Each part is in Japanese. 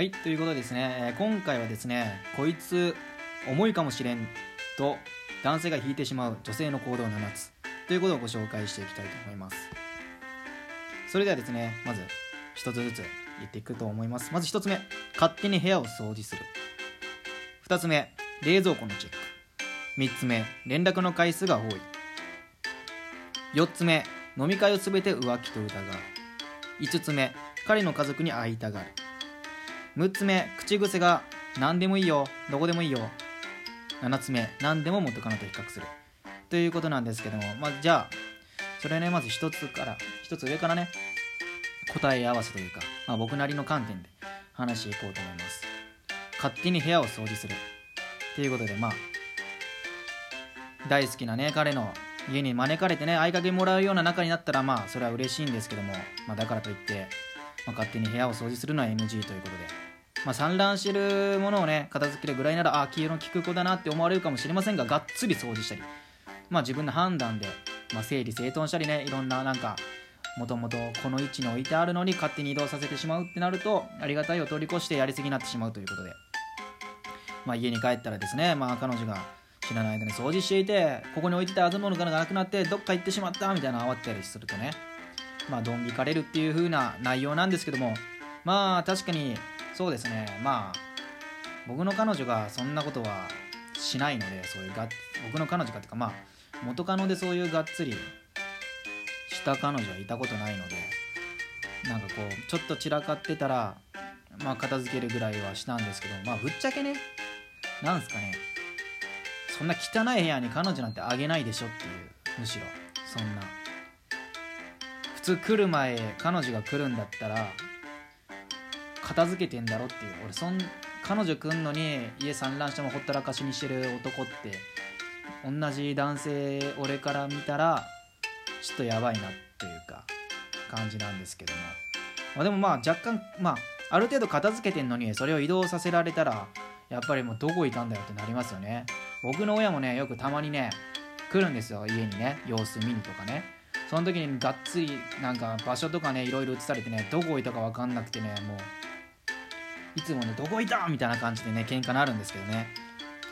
はいということでですね、え今回はですねこいつ重いかもしれんと男性が引いてしまう女性の行動7つということをご紹介していきたいと思います。それではですねまず一つずつ言っていくと思います。まず一つ目勝手に部屋を掃除する。二つ目冷蔵庫のチェック。三つ目連絡の回数が多い。四つ目飲み会を全て浮気と疑う。五つ目彼の家族に会いたがる。6つ目口癖が何でもいいよどこでもいいよ。7つ目何でも元カノと比較する。ということなんですけども、まあ、じゃあそれねまず1つから1つ上からね答え合わせというか、まあ、僕なりの観点で話していこうと思います。勝手に部屋を掃除する。ということでまあ大好きなね彼の家に招かれてね合鍵もらうような仲になったらまあそれは嬉しいんですけども、まあ、だからといって、まあ、勝手に部屋を掃除するのは NG ということで、まあ、散乱してるものをね片付けるぐらいならあ気の利く子だなって思われるかもしれませんががっつり掃除したり、まあ、自分の判断で、まあ、整理整頓したりねいろんななんかもともとこの位置に置いてあるのに勝手に移動させてしまうってなるとありがたいを通り越してやりすぎになってしまうということで、まあ、家に帰ったらですね、まあ、彼女が知らない間に掃除していてここに置いてたあずものがなくなってどっか行ってしまったみたいな慌てたりするとね。まあドン引かれるっていう風な内容なんですけどもまあ確かにそうですね。まあ僕の彼女がそんなことはしないのでそういうが僕の彼女がっていうかまあ元カノでそういうがっつりした彼女はいたことないのでなんかこうちょっと散らかってたらまあ片付けるぐらいはしたんですけどまあぶっちゃけねなんすかねそんな汚い部屋に彼女なんてあげないでしょっていうむしろそんな来る前彼女が来るんだったら片付けてんだろっていう。俺そん彼女来んのに家散乱してもほったらかしにしてる男って同じ男性俺から見たらちょっとやばいなっていうか感じなんですけども、まあ、でもまあ若干まあある程度片付けてんのにそれを移動させられたらやっぱりもうどこいたんだよってなりますよね。僕の親もねよくたまにね来るんですよ。家にね。様子見にとかね。その時にがっつりなんか場所とかねいろいろ映されてねどこ置いたか分かんなくてねもういつもねどこいたみたいな感じでね喧嘩になるんですけどね。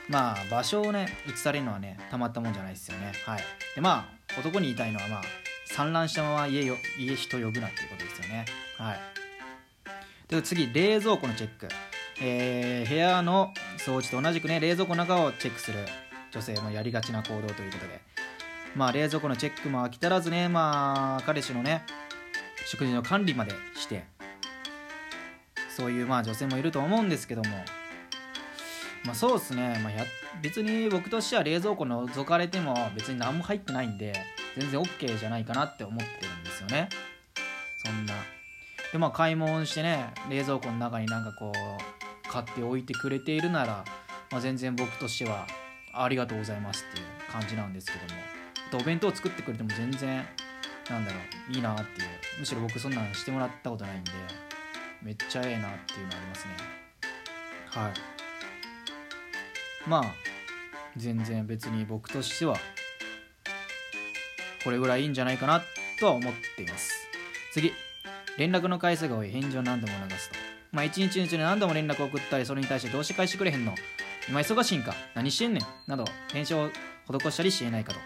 まあ場所をね映されるのはねたまったもんじゃないですよね。はい。でまあ男に言いたいのはまあ散乱したまま家よ家人呼ぶなっていうことですよね。はい。で次冷蔵庫のチェック。えー部屋の掃除と同じくね冷蔵庫の中をチェックする女性のやりがちな行動ということで。まあ冷蔵庫のチェックも飽き足らずね。まあ彼氏のね食事の管理までして。そういうまあ女性もいると思うんですけども。まあそうですね、まあ、や別に僕としては冷蔵庫覗かれても別に何も入ってないんで全然 OK じゃないかなって思ってるんですよね。そんな。でまあ買い物してね冷蔵庫の中になんかこう買っておいてくれているなら、まあ、全然僕としてはありがとうございますっていう感じなんですけども。お弁当作ってくれても全然なんだろういいなっていう。むしろ僕そんなんしてもらったことないんでめっちゃええなっていうのありますね。はい。まあ全然別に僕としてはこれぐらいいいんじゃないかなとは思っています。次。連絡の回数が多い返事を何度も流すと。まあ一日のうちに何度も連絡を送ったりそれに対してどうして返してくれへんの。今忙しいんか。何してんねん。など返信を施したりしていないかと、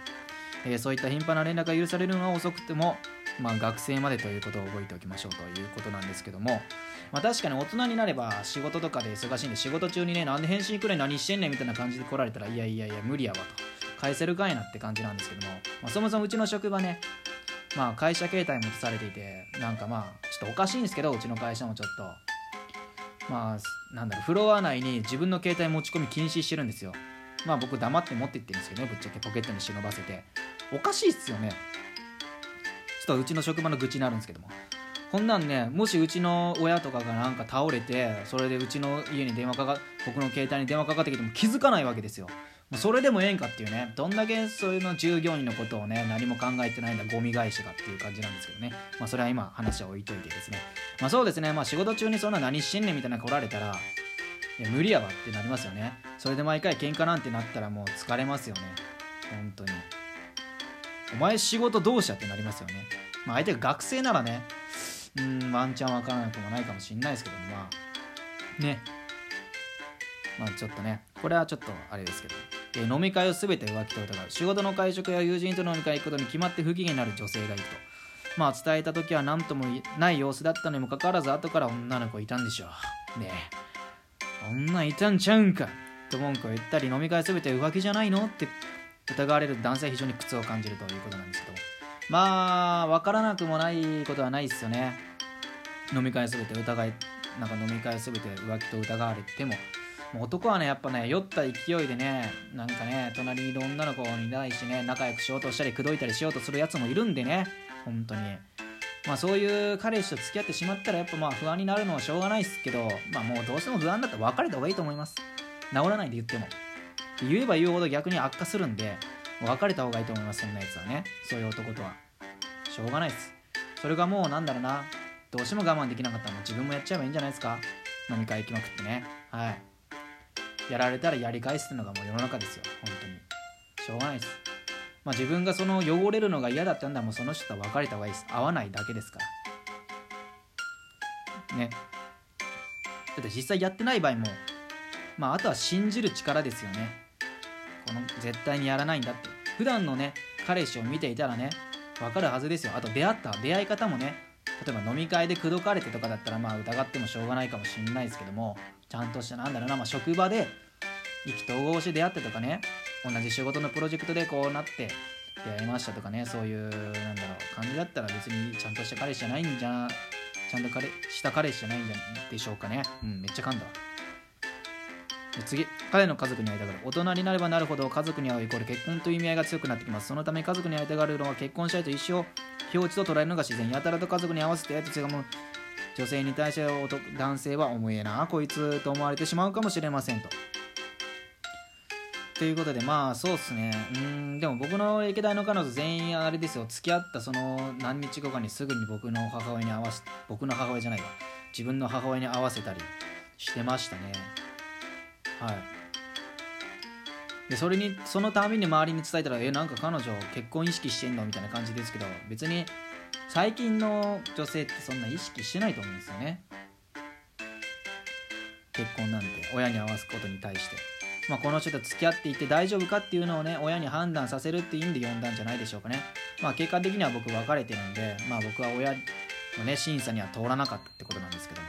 えーそういった頻繁な連絡が許されるのは遅くてもまあ学生までということを覚えておきましょうということなんですけどもまあ確かに大人になれば仕事とかで忙しいんで仕事中にねなんで返信くれ何してんねんみたいな感じで来られたらいやいやいや無理やわと。返せるかいなって感じなんですけども、まあ、そもそもうちの職場ねまあ会社携帯も移されていてなんかまあちょっとおかしいんですけどうちの会社もちょっと。まあなんだろうフロア内に自分の携帯持ち込み禁止してるんですよ。まあ僕黙って持って行ってるんですけどねぶっちゃけ。ポケットに忍ばせて。おかしいっすよね。ちょっとうちの職場の愚痴になるんですけども。こんなんねもしうちの親とかがなんか倒れてそれでうちの家に電話かか僕の携帯に電話かかってきても気づかないわけですよ。もうそれでもええんかっていうね。どんだけそういうの従業員のことをね何も考えてないんだゴミ返しがっていう感じなんですけどね。まあそれは今話は置いといてですね。まあそうですね。まあ仕事中にそんな何してんねんみたいな来られたらいや無理やわってなりますよね。それで毎回喧嘩なんてなったらもう疲れますよね。本当に。お前仕事どうしたってなりますよね。まあ相手が学生ならねうんワンチャンわからなくもないかもしれないですけどもまあね。まあちょっとねこれはちょっとあれですけど、え飲み会を全て浮気と疑う。仕事の会食や友人と飲み会行くことに決まって不機嫌になる女性がいると。まあ伝えた時は何ともない様子だったのにもかかわらず後から女の子いたんでしょう。ねえ。女いたんちゃうんか？と文句を言ったり飲み会全て浮気じゃないの？って疑われる男性は非常に苦痛を感じるということなんですけどまあ分からなくもないことはないですよね。飲み会全て疑いなんか飲み会全て浮気と疑われても。もう男はねやっぱね酔った勢いでねなんかね隣にいる女の子に対しね仲良くしようとしたり口説いたりしようとするやつもいるんでね。本当に。まあそういう彼氏と付き合ってしまったらやっぱまあ不安になるのはしょうがないですけどまあもうどうしても不安だったら別れた方がいいと思います。治らないで言っても。言えば言うほど逆に悪化するんで別れた方がいいと思いますそんなやつはね。そういう男とは。しょうがないです。それがもうなんだろうな。どうしても我慢できなかったら自分もやっちゃえばいいんじゃないですか。飲み会行きまくってね。はい。やられたらやり返すっていうのがもう世の中ですよ。本当に。しょうがないです。まあ自分がその汚れるのが嫌だったんだもうその人とは別れた方がいいです。合わないだけですから。ね。だって実際やってない場合もまああとは信じる力ですよね。この絶対にやらないんだって。普段のね彼氏を見ていたらね分かるはずですよ。あと出会った出会い方もね例えば飲み会で口説かれてとかだったらまあ疑ってもしょうがないかもしれないですけどもちゃんとしたなんだろうな、まあ、職場で意気投合して出会ってとかね同じ仕事のプロジェクトでこうなって出会いましたとかねそういうなんだろう感じだったら別にちゃんとした彼氏じゃないんじゃちゃんと彼した彼氏じゃないんじゃないでしょうかね。うんめっちゃ噛んだ。わ次彼の家族に会いたがる。大人になればなるほど家族に会うイコール結婚という意味合いが強くなってきます。そのため家族に会いたがるのは結婚したいと一生表示と捉えるのが自然やたらと家族に合わせてやつがも女性に対して男性は思えなこいつと思われてしまうかもしれませんとということでまあそうっすね。うんでも僕の歴代の彼女全員あれですよ。付き合ったその何日後かにすぐに僕の母親に合わせ僕の母親じゃないわ。自分の母親に合わせたりしてましたね。はい。でそれにそのたびに周りに伝えたら「えなんか彼女結婚意識してんの?」みたいな感じですけど別に最近の女性ってそんな意識してないと思うんですよね。結婚なんて親に合わすことに対して、まあ、この人と付き合っていて大丈夫かっていうのをね親に判断させるっていう意味で呼んだんじゃないでしょうかね。まあ結果的には僕別れてるんでまあ僕は親のね審査には通らなかったってことなんですけども。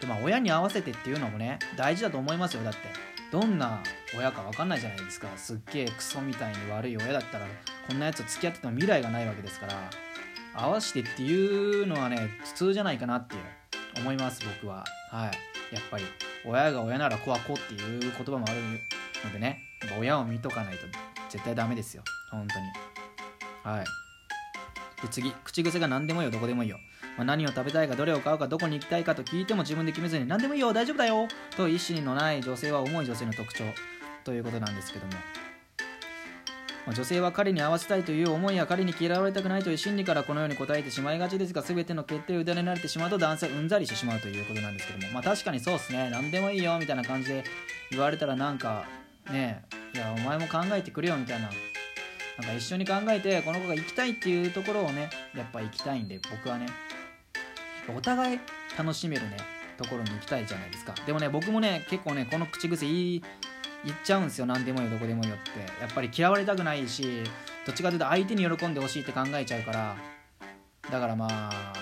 でまあ親に合わせてっていうのもね大事だと思いますよ。だってどんな親か分かんないじゃないですか。すっげえクソみたいに悪い親だったらこんなやつと付き合ってても未来がないわけですから合わせてっていうのはね普通じゃないかなって思います僕は。はい。やっぱり親が親なら子は子っていう言葉もあるのでね。親を見とかないと絶対ダメですよ。本当に。はい。で次。口癖が何でもいいよ。どこでもいいよ、まあ、何を食べたいかどれを買うかどこに行きたいかと聞いても自分で決めずに何でもいいよ。大丈夫だよ。と意思のない女性は重い女性の特徴。ということなんですけども。女性は彼に合わせたいという思いや彼に嫌われたくないという心理からこのように答えてしまいがちですが全ての決定を委ねられてしまうと男性はうんざりしてしまうということなんですけどもまあ確かにそうですね。何でもいいよみたいな感じで言われたらなんかねいやお前も考えてくれよみたいななんか一緒に考えてこの子が行きたいっていうところをねやっぱ行きたいんで僕はねお互い楽しめるねところに行きたいじゃないですか。でもね僕もね結構ねこの口癖言い言っちゃうんですよ何でもよどこでもよって。やっぱり嫌われたくないしどっちかというと相手に喜んでほしいって考えちゃうから。だからまあ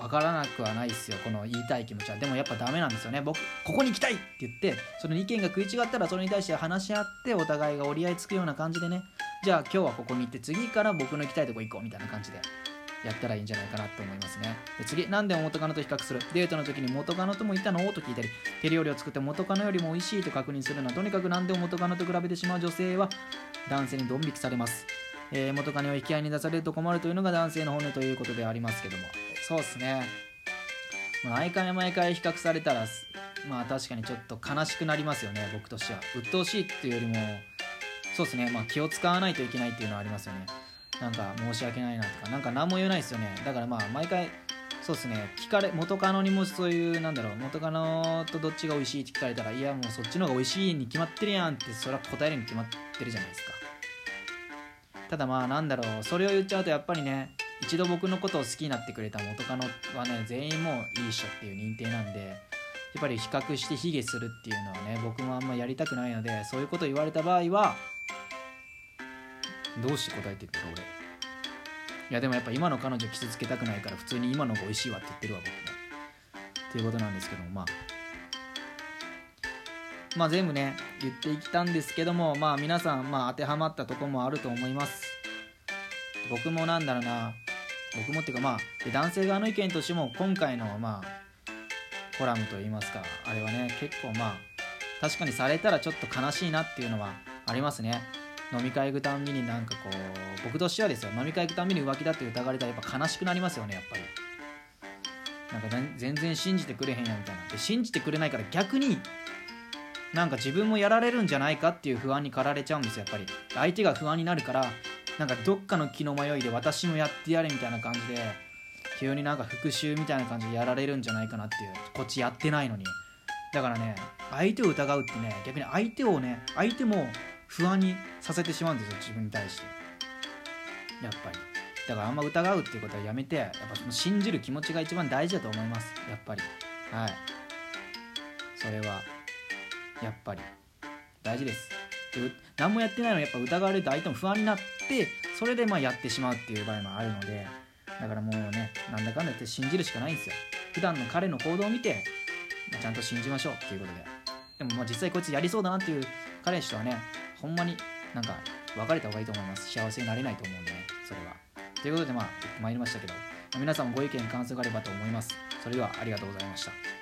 分からなくはないですよこの言いたい気持ちは。でもやっぱダメなんですよね。僕ここに行きたいって言ってその意見が食い違ったらそれに対して話し合ってお互いが折り合いつくような感じでね。じゃあ今日はここに行って次から僕の行きたいとこ行こうみたいな感じで。やったらいいんじゃないかなと思いますね。で次何でも元カノと比較する？デートの時に元カノともいたの？と聞いたり手料理を作って元カノよりも美味しいと確認するの？はとにかく何でも元カノと比べてしまう女性は男性にドン引きされます、えー元カノを引き合いに出されると困るというのが男性の本音ということでありますけども。そうですね。ま毎回毎回比較されたらまあ確かにちょっと悲しくなりますよね僕としては。鬱陶しいっていうよりも。そうですね。まあ気を使わないといけないっていうのはありますよね。なんか申し訳ないなとかなんか何も言えないですよね。だからまあ毎回そうですね。聞かれ元カノにもそういうなんだろう元カノとどっちが美味しいって聞かれたらいやもうそっちの方が美味しいに決まってるやんってそれは答えるに決まってるじゃないですか。ただまあなんだろうそれを言っちゃうとやっぱりね一度僕のことを好きになってくれた元カノはね全員もういいっしょっていう認定なんでやっぱり比較して卑下するっていうのはね僕もあんまやりたくないのでそういうこと言われた場合はどうして答えていった俺？いやでもやっぱ今の彼女傷つけたくないから普通に今の方が美味しいわって言ってるわ僕も。っていうことなんですけどもまあ。まあ全部ね言っていったんですけどもまあ皆さんまあ当てはまったとこもあると思います。僕もなんだろうな。僕もっていうかまあ男性側の意見としても今回のまあコラムといいますかあれはね結構まあ確かにされたらちょっと悲しいなっていうのはありますね。飲み会行くたんびになんかこう僕としてはですよ飲み会行くたんびに浮気だって疑われたらやっぱ悲しくなりますよねやっぱり。なんか全然信じてくれへんやみたいな。で信じてくれないから逆になんか自分もやられるんじゃないかっていう不安に駆られちゃうんですよやっぱり。相手が不安になるからなんかどっかの気の迷いで私もやってやれみたいな感じで急になんか復讐みたいな感じでやられるんじゃないかなっていうこっちやってないのに。だからね相手を疑うってね逆に相手をね相手も不安にさせてしまうんですよ自分に対して。やっぱり。だからあんま疑うっていうことはやめてやっぱその信じる気持ちが一番大事だと思います。やっぱり。はい。それはやっぱり。大事です。で何もやってないのにやっぱ疑われると相手も不安になってそれでまあやってしまうっていう場合もあるのでだからもうねなんだかんだ言って信じるしかないんですよ。普段の彼の行動を見て、まあ、ちゃんと信じましょうっていうことで。でもまあ実際こいつやりそうだなっていう彼氏とはねほんまになんか別れた方がいいと思います。幸せになれないと思うんでねそれは。ということでまあ参りましたけど皆さんもご意見感想があればと思います。それではありがとうございました。